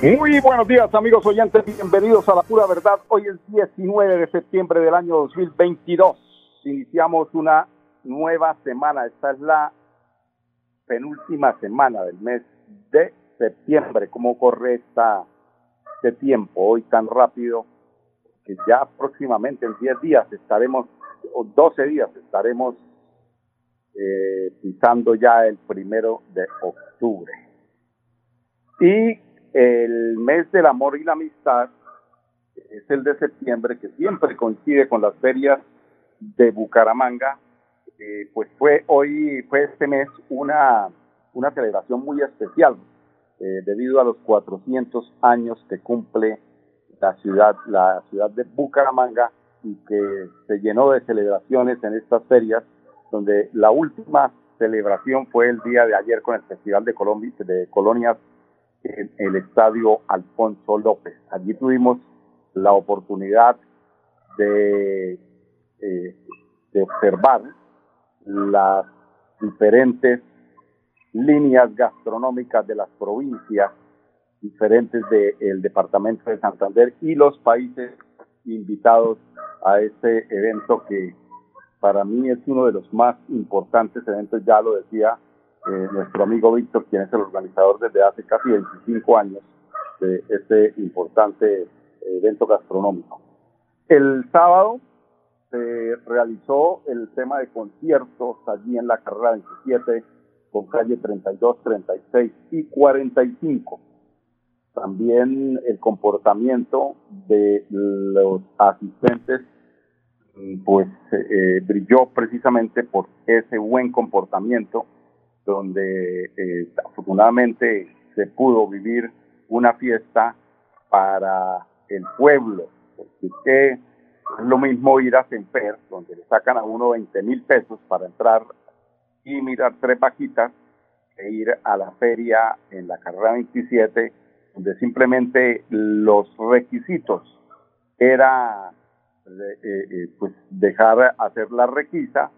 Muy buenos días amigos oyentes, bienvenidos a la pura verdad. Hoy es 19 de septiembre del año 2022. Iniciamos una nueva semana. Esta es la penúltima semana del mes de septiembre. ¿Cómo corre esta, este tiempo hoy tan rápido? Que ya próximamente en 10 días estaremos, o 12 días estaremos eh, pisando ya el primero de octubre. Y el mes del amor y la amistad es el de septiembre, que siempre coincide con las ferias de Bucaramanga. Eh, pues fue hoy, fue este mes una, una celebración muy especial, eh, debido a los 400 años que cumple la ciudad, la ciudad de Bucaramanga y que se llenó de celebraciones en estas ferias, donde la última celebración fue el día de ayer con el Festival de, Colombia, de Colonias en el estadio Alfonso López. Allí tuvimos la oportunidad de, eh, de observar las diferentes líneas gastronómicas de las provincias diferentes del departamento de Santander y los países invitados a este evento que para mí es uno de los más importantes eventos, ya lo decía eh, nuestro amigo Víctor, quien es el organizador desde hace casi 25 años de este importante evento gastronómico. El sábado se realizó el tema de conciertos allí en la carrera 27 con calle 32, 36 y 45. También el comportamiento de los asistentes pues eh, brilló precisamente por ese buen comportamiento donde eh, afortunadamente se pudo vivir una fiesta para el pueblo, porque es lo mismo ir a Semper, donde le sacan a uno 20 mil pesos para entrar y mirar tres vaquitas, que ir a la feria en la carrera 27, donde simplemente los requisitos era eh, eh, pues dejar hacer la requisa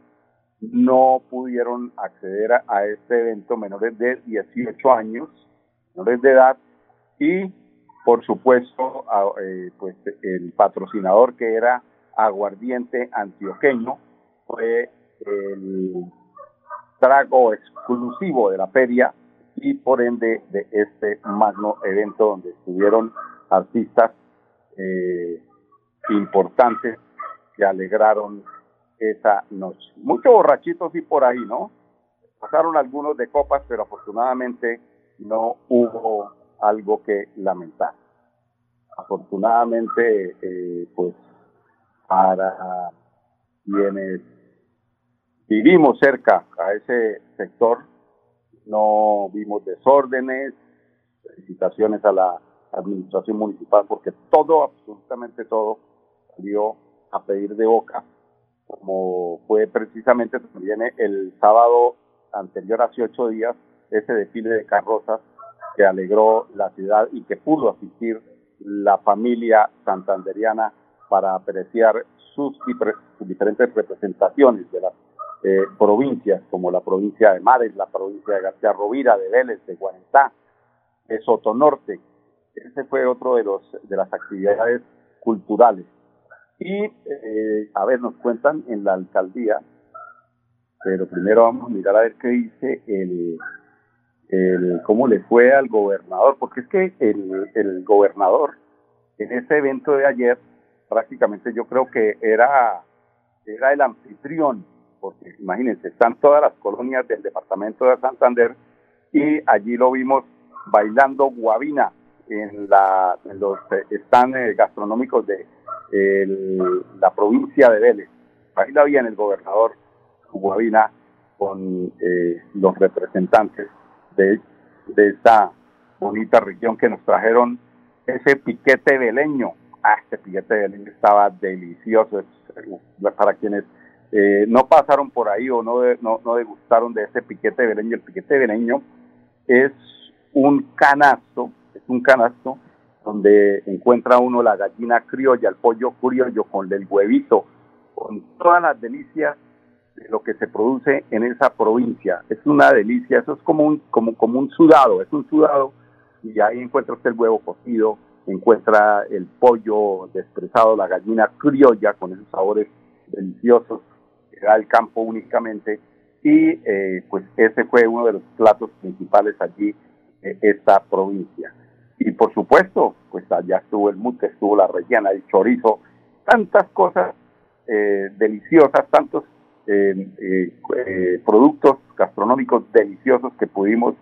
no pudieron acceder a, este evento menores de 18 años, menores de edad, y por supuesto, eh, pues el patrocinador que era Aguardiente Antioqueño fue el trago exclusivo de la feria y por ende de este magno evento donde estuvieron artistas eh, importantes que alegraron esa noche. Muchos borrachitos y por ahí, ¿no? Pasaron algunos de copas, pero afortunadamente no hubo algo que lamentar. Afortunadamente, eh, pues para quienes vivimos cerca a ese sector, no vimos desórdenes, felicitaciones a la administración municipal, porque todo, absolutamente todo, salió a pedir de boca como fue precisamente también el sábado anterior, hace ocho días, ese desfile de carrozas que alegró la ciudad y que pudo asistir la familia santanderiana para apreciar sus, diferentes representaciones de las eh, provincias, como la provincia de Mares, la provincia de García Rovira, de Vélez, de Guarentá, de Sotonorte. Ese fue otro de, los, de las actividades culturales y, eh, a ver, nos cuentan en la alcaldía, pero primero vamos a mirar a ver qué dice el, cómo le fue al gobernador, porque es que el, el gobernador en ese evento de ayer prácticamente yo creo que era, era el anfitrión, porque imagínense, están todas las colonias del departamento de Santander y allí lo vimos bailando guabina en, la, en los stands gastronómicos de el, la provincia de Vélez. Ahí la había en el gobernador Guavina con eh, los representantes de, de esta bonita región que nos trajeron ese piquete veleño. Ah, este piquete veleño estaba delicioso. Para quienes eh, no pasaron por ahí o no, no, no degustaron de ese piquete veleño, el piquete veleño es un canasto, es un canasto donde encuentra uno la gallina criolla, el pollo criollo con el huevito, con todas las delicias de lo que se produce en esa provincia. Es una delicia, eso es como un, como, un sudado, es un sudado y ahí encuentra usted el huevo cocido, encuentra el pollo despresado, la gallina criolla con esos sabores deliciosos que da el campo únicamente y eh, pues ese fue uno de los platos principales allí en esta provincia. Y por supuesto, pues allá estuvo el mute, estuvo la rellena, el chorizo, tantas cosas eh, deliciosas, tantos eh, eh, productos gastronómicos deliciosos que pudimos,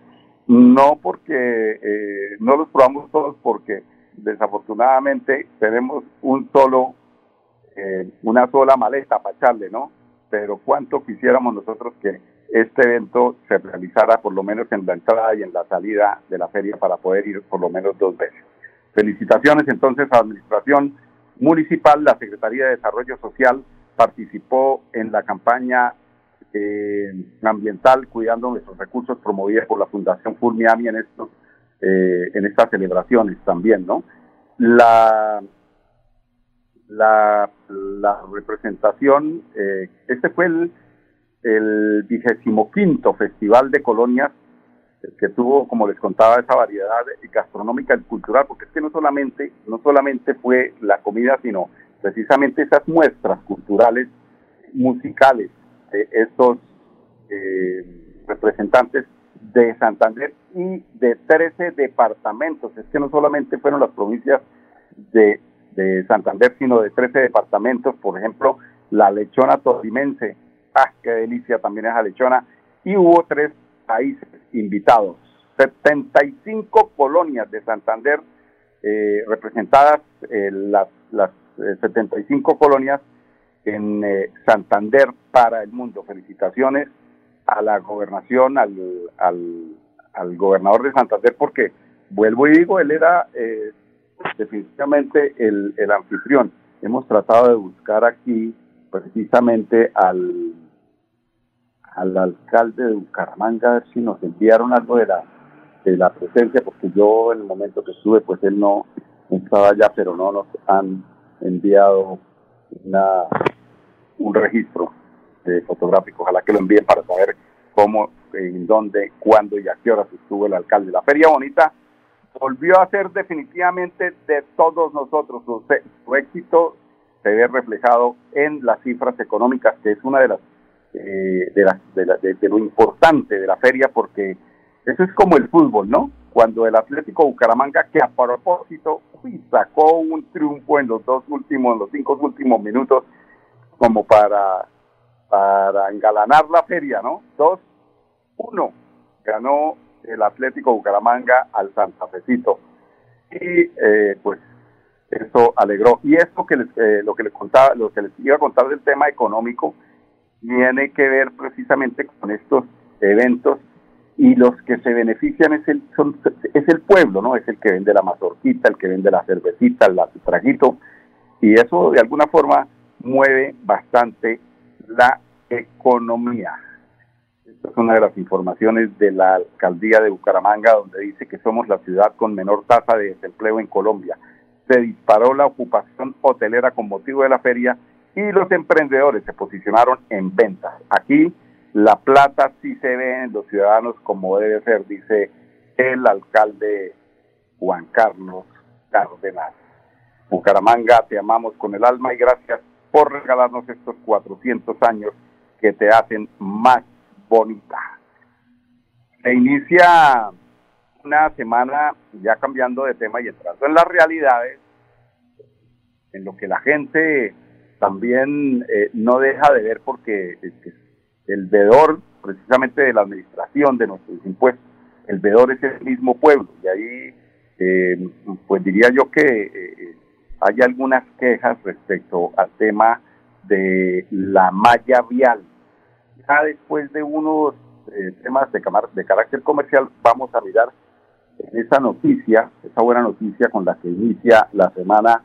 no porque no los probamos todos, porque desafortunadamente tenemos un solo, una sola maleta para echarle, ¿no? Pero cuánto quisiéramos nosotros que este evento se realizara por lo menos en la entrada y en la salida de la feria para poder ir por lo menos dos veces. Felicitaciones entonces a la Administración Municipal, la Secretaría de Desarrollo Social, participó en la campaña eh, ambiental Cuidando Nuestros Recursos promovida por la Fundación Fulmiami en eh, en estas celebraciones también, ¿no? La la, la representación, eh, este fue el, el quinto Festival de Colonias que tuvo, como les contaba, esa variedad gastronómica y cultural, porque es que no solamente, no solamente fue la comida, sino precisamente esas muestras culturales, musicales de estos eh, representantes de Santander y de 13 departamentos. Es que no solamente fueron las provincias de, de Santander, sino de 13 departamentos, por ejemplo, la lechona todimense, ah, qué delicia también esa lechona, y hubo tres países invitados, 75 colonias de Santander eh, representadas, eh, las, las 75 eh, colonias en eh, Santander para el mundo. Felicitaciones a la gobernación, al, al, gobernador de Santander, porque vuelvo y digo, él era eh, definitivamente el, el anfitrión. Hemos tratado de buscar aquí precisamente al, al alcalde de Bucaramanga a ver si nos enviaron algo de la, de la presencia, porque yo en el momento que estuve, pues él no estaba allá, pero no nos han enviado una, un registro de fotográfico. Ojalá que lo envíen para saber cómo, en dónde, cuándo y a qué horas estuvo el alcalde. La Feria Bonita volvió a ser definitivamente de todos nosotros. Su, su éxito se ve reflejado en las cifras económicas, que es una de las eh, de, la, de, de, lo importante de la feria, porque eso es como el fútbol, ¿no? cuando el Atlético Bucaramanga, que a propósito sacó un triunfo en los dos últimos, en los cinco últimos minutos, como para, para engalanar la feria, ¿no? Dos, uno, ganó el Atlético Bucaramanga al Santa Fecito. Y eh, pues eso alegró. Y esto que les, eh, lo que les contaba, lo que les iba a contar del tema económico, tiene que ver precisamente con estos eventos y los que se benefician es el, son, es el pueblo, ¿no? Es el que vende la mazorquita, el que vende la cervecita, el traguito, y eso de alguna forma mueve bastante la economía. Esta es una de las informaciones de la alcaldía de Bucaramanga, donde dice que somos la ciudad con menor tasa de desempleo en Colombia. Se disparó la ocupación hotelera con motivo de la feria y los emprendedores se posicionaron en ventas. Aquí la plata sí se ve en los ciudadanos como debe ser, dice el alcalde Juan Carlos Cárdenas. Bucaramanga, te amamos con el alma y gracias por regalarnos estos 400 años que te hacen más bonita. Se inicia una semana ya cambiando de tema y entrando en las realidades, en lo que la gente también eh, no deja de ver porque el veedor precisamente de la administración de nuestros impuestos. El veedor es el mismo pueblo y ahí eh, pues diría yo que eh, hay algunas quejas respecto al tema de la malla vial. Ya después de unos eh, temas de carácter comercial vamos a mirar esa noticia, esa buena noticia con la que inicia la semana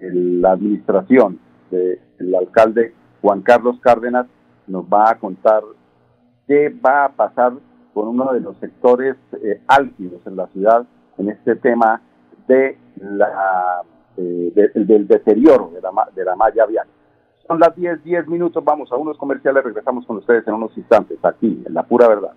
la administración del alcalde Juan Carlos Cárdenas nos va a contar qué va a pasar con uno de los sectores eh, álgidos en la ciudad en este tema de la eh, del deterioro de la, de la malla vial. Son las 10, 10 minutos, vamos a unos comerciales, regresamos con ustedes en unos instantes, aquí, en la pura verdad.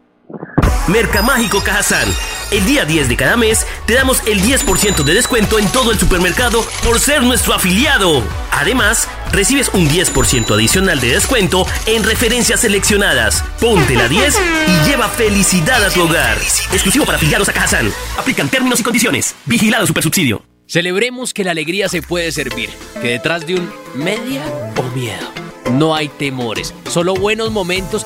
Mercamágico Cajazán. El día 10 de cada mes te damos el 10% de descuento en todo el supermercado por ser nuestro afiliado. Además, recibes un 10% adicional de descuento en referencias seleccionadas. Ponte la 10 y lleva felicidad a tu hogar. Exclusivo para afiliados a Cajazán. Aplican términos y condiciones. Vigilado Supersubsidio. Celebremos que la alegría se puede servir, que detrás de un media o miedo no hay temores, solo buenos momentos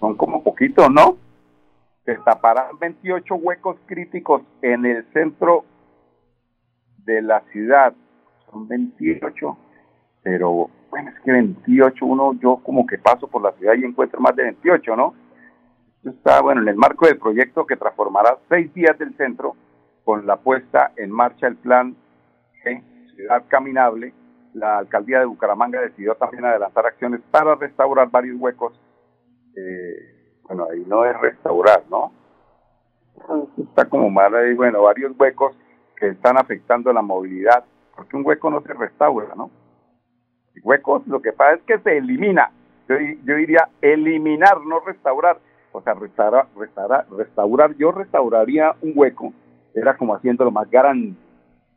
son como poquitos, ¿no? Se taparán 28 huecos críticos en el centro de la ciudad. Son 28, pero bueno, es que 28, uno, yo como que paso por la ciudad y encuentro más de 28, ¿no? Está, bueno, en el marco del proyecto que transformará seis días del centro con la puesta en marcha del plan Ciudad Caminable, la alcaldía de Bucaramanga decidió también adelantar acciones para restaurar varios huecos. Eh, bueno, ahí no es restaurar, ¿no? Está como mal ahí, bueno, varios huecos que están afectando la movilidad, porque un hueco no se restaura, ¿no? Huecos lo que pasa es que se elimina. Yo, yo diría eliminar, no restaurar. O sea, restaurar, restaurar, restaurar, yo restauraría un hueco, era como haciéndolo más grande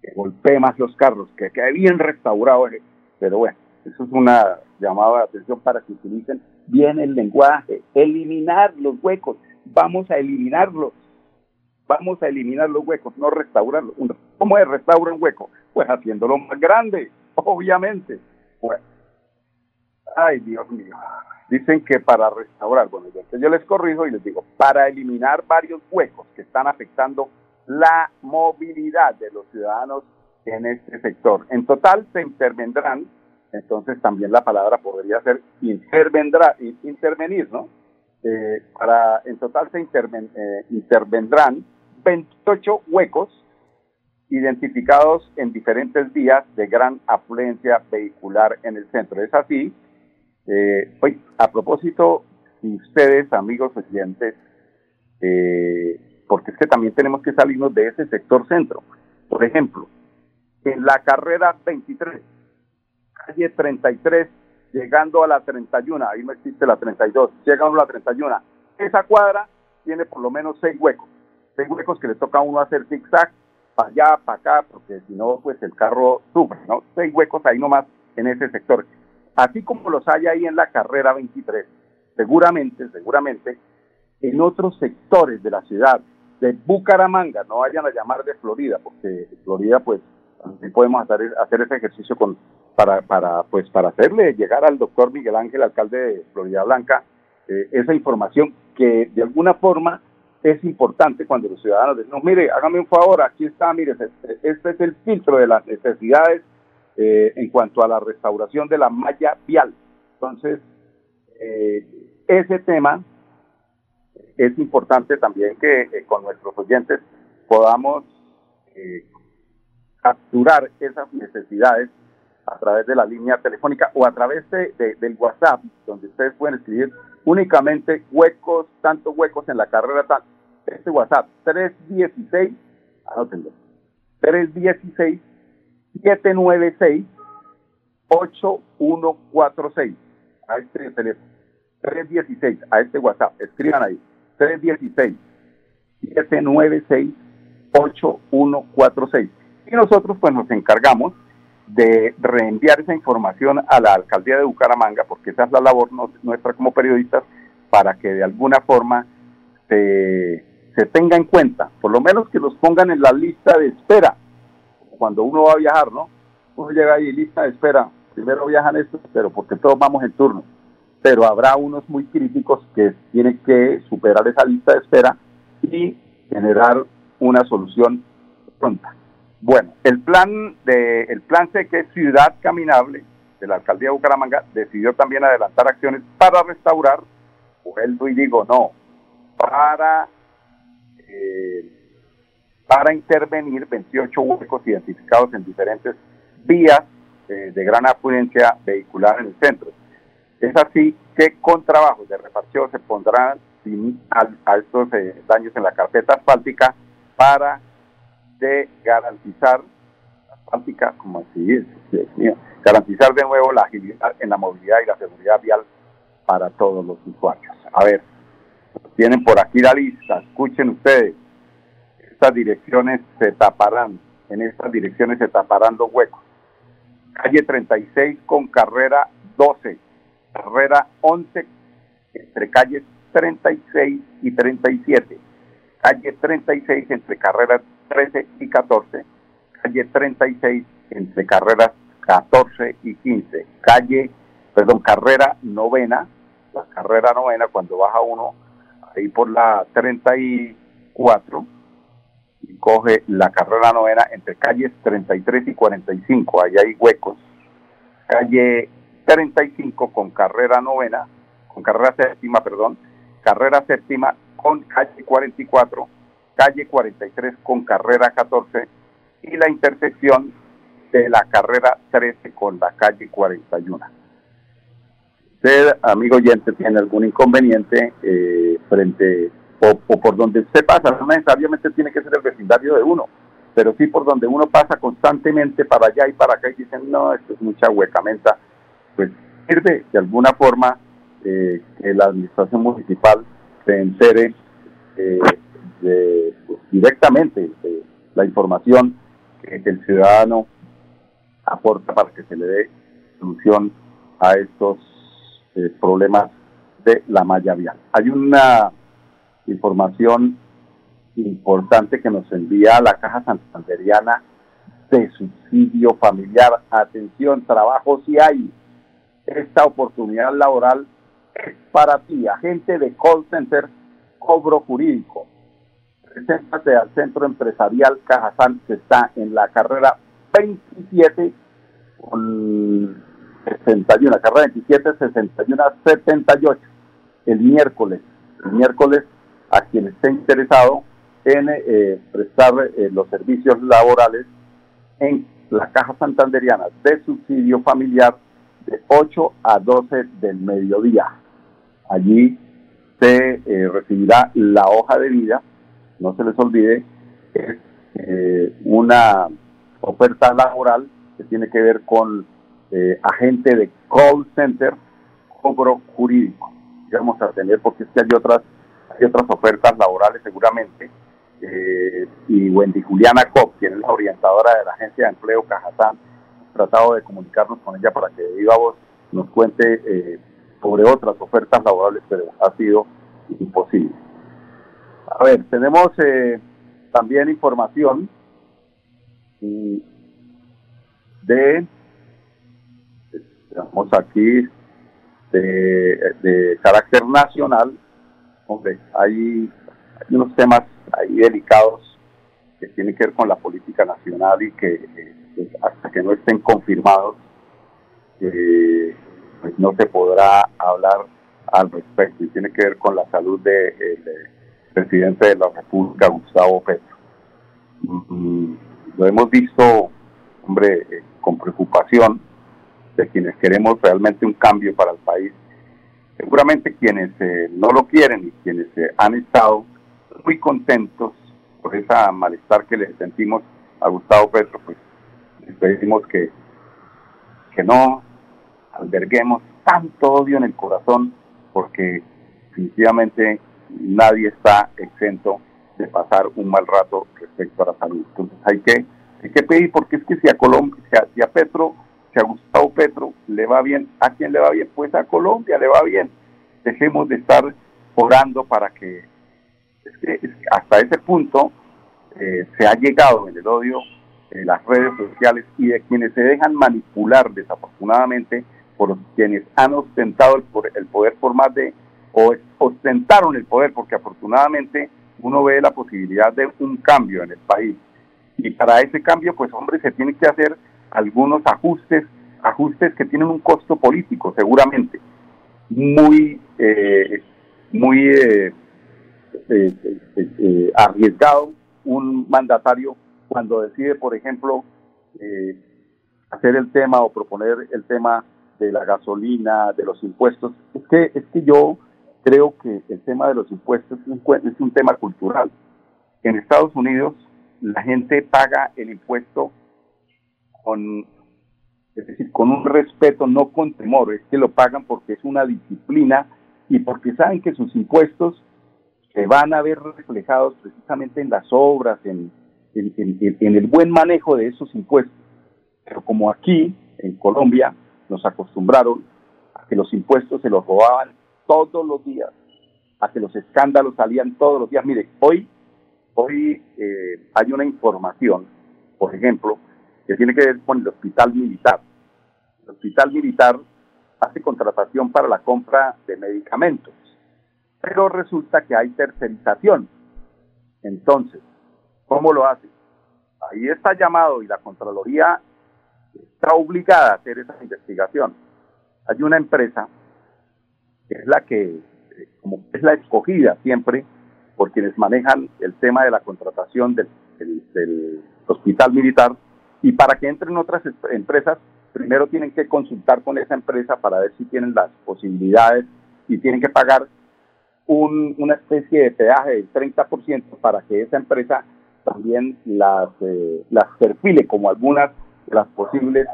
que golpee más los carros, que quede bien restaurado. Eh. Pero bueno, eso es una llamada de atención para que utilicen bien el lenguaje, eliminar los huecos, vamos a eliminarlos, vamos a eliminar los huecos, no restaurarlos. ¿Cómo es restaurar un hueco? Pues haciéndolo más grande, obviamente. Bueno, ay Dios mío, dicen que para restaurar, bueno, yo, yo les corrijo y les digo, para eliminar varios huecos que están afectando la movilidad de los ciudadanos en este sector. En total se intervendrán, entonces también la palabra podría ser intervendrá, intervenir, ¿no? Eh, para, en total se eh, intervendrán 28 huecos identificados en diferentes días de gran afluencia vehicular en el centro. Es así, eh, hoy, a propósito, si ustedes, amigos oyentes, eh, porque es que también tenemos que salirnos de ese sector centro. Por ejemplo, en la carrera 23, calle 33, llegando a la 31, ahí no existe la 32, llegando a la 31, esa cuadra tiene por lo menos seis huecos, seis huecos que le toca a uno hacer zigzag, para allá, para acá, porque si no, pues el carro sufre, ¿no? Seis huecos ahí nomás en ese sector. Así como los hay ahí en la carrera 23, seguramente, seguramente, en otros sectores de la ciudad, de Bucaramanga, no vayan a llamar de Florida, porque Florida pues también podemos hacer, hacer ese ejercicio con para, para pues para hacerle llegar al doctor Miguel Ángel, alcalde de Florida Blanca, eh, esa información que de alguna forma es importante cuando los ciudadanos dicen, no, mire, hágame un favor, aquí está, mire, este, este es el filtro de las necesidades eh, en cuanto a la restauración de la malla vial. Entonces, eh, ese tema es importante también que eh, con nuestros oyentes podamos capturar esas necesidades a través de la línea telefónica o a través de, del WhatsApp, donde ustedes pueden escribir únicamente huecos, tantos huecos en la carrera tal. Este WhatsApp, 316, anótenlo, 316 796 8146 a este teléfono. 316 a este WhatsApp, escriban ahí 316-796-8146. Y nosotros pues nos encargamos de reenviar esa información a la alcaldía de Bucaramanga, porque esa es la labor nuestra como periodistas, para que de alguna forma se se tenga en cuenta, por lo menos que los pongan en la lista de espera cuando uno va a viajar, ¿no? Uno llega ahí, lista de espera, primero viajan estos, pero porque todos vamos en turno. Pero habrá unos muy críticos que tienen que superar esa lista de espera y generar una solución pronta. Bueno, el plan de el plan C que es Ciudad Caminable de la alcaldía de Bucaramanga decidió también adelantar acciones para restaurar, vuelvo y digo no, para eh, para intervenir 28 huecos identificados en diferentes vías eh, de gran afluencia vehicular en el centro. Es así que con trabajos de repartición se pondrán fin a, estos eh, daños en la carpeta asfáltica para de garantizar asfáltica, como así garantizar de nuevo la agilidad en la movilidad y la seguridad vial para todos los usuarios. A ver, tienen por aquí la lista, escuchen ustedes, estas direcciones se taparán, en estas direcciones se taparán los huecos. Calle 36 con carrera 12, carrera 11 entre calles 36 y 37, calle 36 entre carreras 13 y 14, calle 36 entre carreras 14 y 15, calle, perdón, carrera novena, la carrera novena cuando baja uno ahí por la 34, y coge la carrera novena entre calles 33 y 45, ahí hay huecos. Calle 35 con carrera novena, con carrera séptima, perdón, carrera séptima con calle 44, calle 43 con carrera 14 y la intersección de la carrera 13 con la calle 41. Usted, amigo oyente, tiene algún inconveniente eh, frente o, por donde usted pasa, no necesariamente tiene que ser el vecindario de uno, pero sí por donde uno pasa constantemente para allá y para acá y dicen, no, esto es mucha huecamenta, pues sirve de alguna forma eh, que la administración municipal se entere eh, de, pues, directamente de la información que, el ciudadano aporta para que se le dé solución a estos eh, problemas de la malla vial. Hay una información importante que nos envía la Caja Santanderiana de subsidio familiar. Atención, trabajo si hay. Esta oportunidad laboral es para ti, agente de call center, cobro jurídico. Preséntate al Centro Empresarial Cajazán, que está en la carrera 27 con 61, carrera 27, 61, 78, el miércoles. El miércoles a quien esté interesado en eh, prestar eh, los servicios laborales en la Caja Santanderiana de subsidio familiar de 8 a 12 del mediodía. Allí se eh, recibirá la hoja de vida, no se les olvide, es una oferta laboral que tiene que ver con agente de call center, cobro jurídico. Vamos a tener, porque es que hay otras hay otras ofertas laborales seguramente. Eh, y Wendy Juliana Cop, quien es la orientadora de la Agencia de Empleo Cajatán, tratado de comunicarnos con ella para que de viva nos cuente eh, sobre otras ofertas laborales, pero ha sido imposible. A ver, tenemos eh, también información de, estamos aquí, de, de carácter nacional, hombre, hay, unos temas ahí delicados que tienen que ver con la política nacional y que eh, hasta que no estén confirmados, eh, pues no se podrá hablar al respecto y tiene que ver con la salud del de, presidente de la República, Gustavo Petro. Lo hemos visto, hombre, eh, con preocupación de quienes queremos realmente un cambio para el país Seguramente quienes eh, no lo quieren y quienes eh, han estado muy contentos por esa malestar que le sentimos a Gustavo Petro, pues les pedimos que, que no alberguemos tanto odio en el corazón, porque definitivamente nadie está exento de pasar un mal rato respecto a la salud. Entonces hay que, hay que pedir, porque es que si a Colombia, si a Petro si a Gustavo Petro le va bien, ¿a quién le va bien? Pues a Colombia le va bien. Dejemos de estar orando para que Es que, hasta ese punto eh, se ha llegado en el odio en las redes sociales y de quienes se dejan manipular desafortunadamente por quienes han ostentado el, el poder por más de, o ostentaron el poder, porque afortunadamente uno ve la posibilidad de un cambio en el país. Y para ese cambio, pues hombre, se tienen que hacer algunos ajustes, ajustes que tienen un costo político, seguramente, muy, eh, muy eh, eh, arriesgado un mandatario cuando decide, por ejemplo, hacer el tema o proponer el tema de la gasolina, de los impuestos. Es que, es que yo creo que el tema de los impuestos es un, es un tema cultural. En Estados Unidos la gente paga el impuesto con, es decir, con un respeto, no con temor, es que lo pagan porque es una disciplina y porque saben que sus impuestos se van a ver reflejados precisamente en las obras, en, el buen manejo de esos impuestos. Pero como aquí, en Colombia, nos acostumbraron a que los impuestos se los robaban todos los días, a que los escándalos salían todos los días. Mire, hoy, hoy eh, hay una información, por ejemplo, que tiene que ver con el hospital militar. El hospital militar hace contratación para la compra de medicamentos, pero resulta que hay tercerización. Entonces, ¿cómo lo hace? Ahí está llamado y la Contraloría está obligada a hacer esa investigación. Hay una empresa es la que como es la escogida siempre por quienes manejan el tema de la contratación del, hospital militar. Y para que entren otras empresas primero tienen que consultar con esa empresa para ver si tienen las posibilidades y tienen que pagar un, una especie de peaje del 30% para que esa empresa también las, eh, las perfile como algunas de las posibles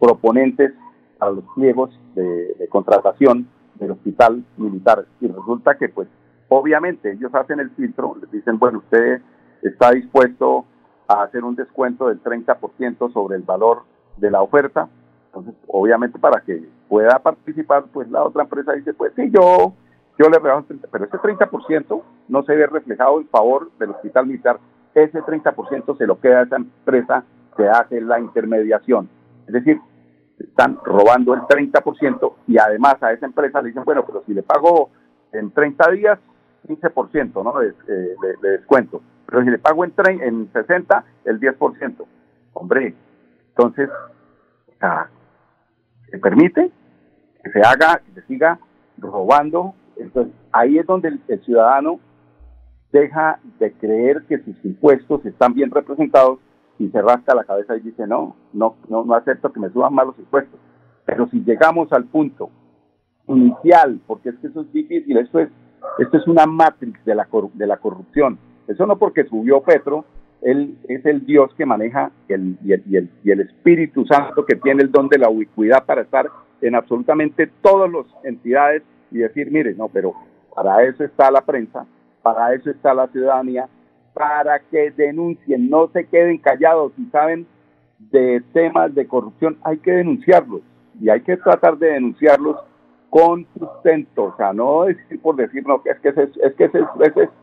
proponentes a los pliegos de, contratación del hospital militar. Y resulta que, pues, obviamente ellos hacen el filtro, les dicen, bueno, usted está dispuesto a hacer un descuento del 30% sobre el valor de la oferta. Entonces, obviamente, para que pueda participar, pues la otra empresa dice, pues sí, yo, yo le rebajo el 30%, pero ese 30% no se ve reflejado en favor del hospital militar. Ese 30% se lo queda a esa empresa que hace la intermediación. Es decir, están robando el 30% y además a esa empresa le dicen, bueno, pero si le pago en 30 días, 15% ¿no? de, de, descuento. Pero si le pago en, en 60, el 10%. Hombre, entonces, ¿se permite que se haga, que se siga robando? Entonces, ahí es donde el ciudadano deja de creer que sus impuestos están bien representados y se rasca la cabeza y dice, no, no, no, no acepto que me suban más los impuestos. Pero si llegamos al punto inicial, porque es que eso es difícil, esto es, esto es una matrix de la, de la corrupción. Eso no porque subió Petro, él es el Dios que maneja el, y, el, y, el, y el Espíritu Santo que tiene el don de la ubicuidad para estar en absolutamente todas las entidades y decir, mire, no, pero para eso está la prensa, para eso está la ciudadanía, para que denuncien, no se queden callados. Si saben de temas de corrupción, hay que denunciarlos y hay que tratar de denunciarlos con sustento, o sea, no decir por decir, no, es que ese es, que es,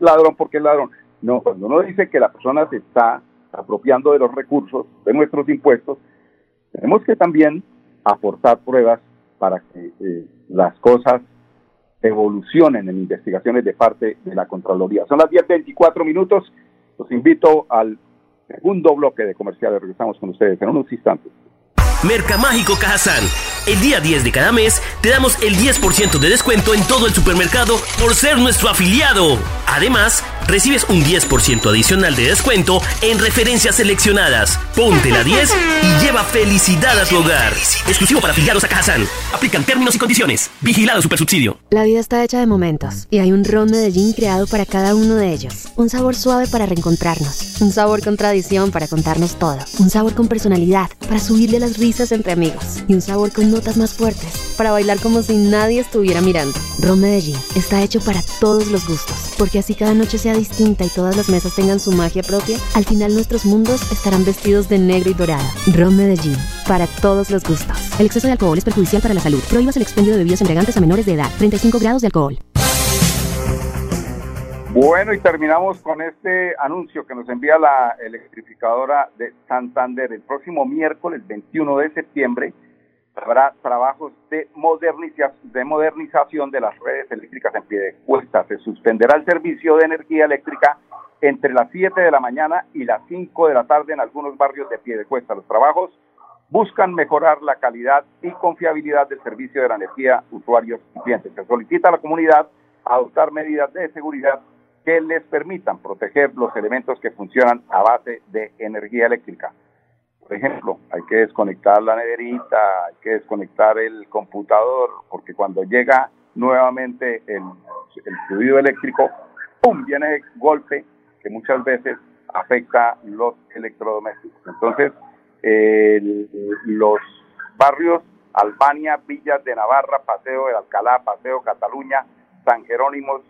ladrón porque es ladrón. No, cuando uno dice que la persona se está apropiando de los recursos de nuestros impuestos, tenemos que también aportar pruebas para que eh, las cosas evolucionen en investigaciones de parte de la Contraloría. Son las 10.24 minutos. Los invito al segundo bloque de comerciales. Regresamos con ustedes en unos instantes. Mercamágico Cajazán. El día 10 de cada mes te damos el 10% de descuento en todo el supermercado por ser nuestro afiliado. Además, recibes un 10% adicional de descuento en referencias seleccionadas. Ponte la 10 y lleva felicidad a tu hogar. Exclusivo para afiliados a Cajazán. Aplican términos y condiciones. Vigilado Supersubsidio. La vida está hecha de momentos y hay un ron Medellín creado para cada uno de ellos. Un sabor suave para reencontrarnos. Un sabor con tradición para contarnos todo. Un sabor con personalidad para subirle las risas entre amigos y un sabor con notas más fuertes para bailar como si nadie estuviera mirando. Ron Medellín está hecho para todos los gustos, porque así cada noche distinta y todas las mesas tengan su magia propia, al final nuestros mundos estarán vestidos de negro y dorado. Ron Medellín, para todos los gustos. El exceso de alcohol es perjudicial para la salud. Prohíbas el expendio de bebidas embriagantes a menores de edad. 35 grados de alcohol. Bueno, y terminamos con este anuncio que nos envía la electrificadora de Santander. El próximo miércoles 21 de septiembre habrá trabajos de, de modernización de las redes eléctricas en pie de cuesta. Se suspenderá el servicio de energía eléctrica entre las 7 de la mañana y las 5 de la tarde en algunos barrios de pie de cuesta. Los trabajos buscan mejorar la calidad y confiabilidad del servicio de la energía usuarios y clientes. Se solicita a la comunidad adoptar medidas de seguridad que les permitan proteger los elementos que funcionan a base de energía eléctrica. Por ejemplo, hay que desconectar la nederita, hay que desconectar el computador, porque cuando llega nuevamente el, el fluido eléctrico, ¡pum! viene el golpe que muchas veces afecta los electrodomésticos. Entonces, los barrios Albania, Villas de Navarra, Paseo de Alcalá, Paseo Cataluña, San Jerónimo,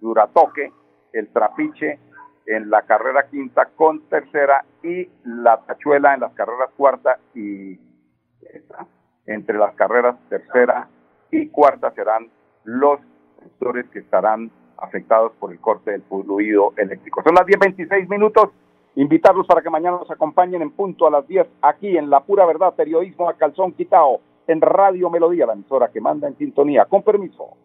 Duratoque, El Trapiche, en la carrera quinta con tercera y la tachuela en las carreras cuarta y entre las carreras tercera y cuarta serán los sectores que estarán afectados por el corte del fluido eléctrico. Son las 10.26 minutos. Invitarlos para que mañana nos acompañen en punto a las 10 aquí en La Pura Verdad, Periodismo a Calzón Quitao, en Radio Melodía, la emisora que manda en sintonía. Con permiso.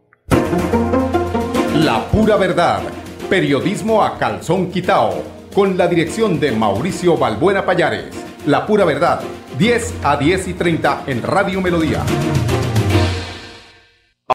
La Pura Verdad Periodismo a calzón quitao, con la dirección de Mauricio Balbuena Payares. La pura verdad, 10 a 10 y 30 en Radio Melodía.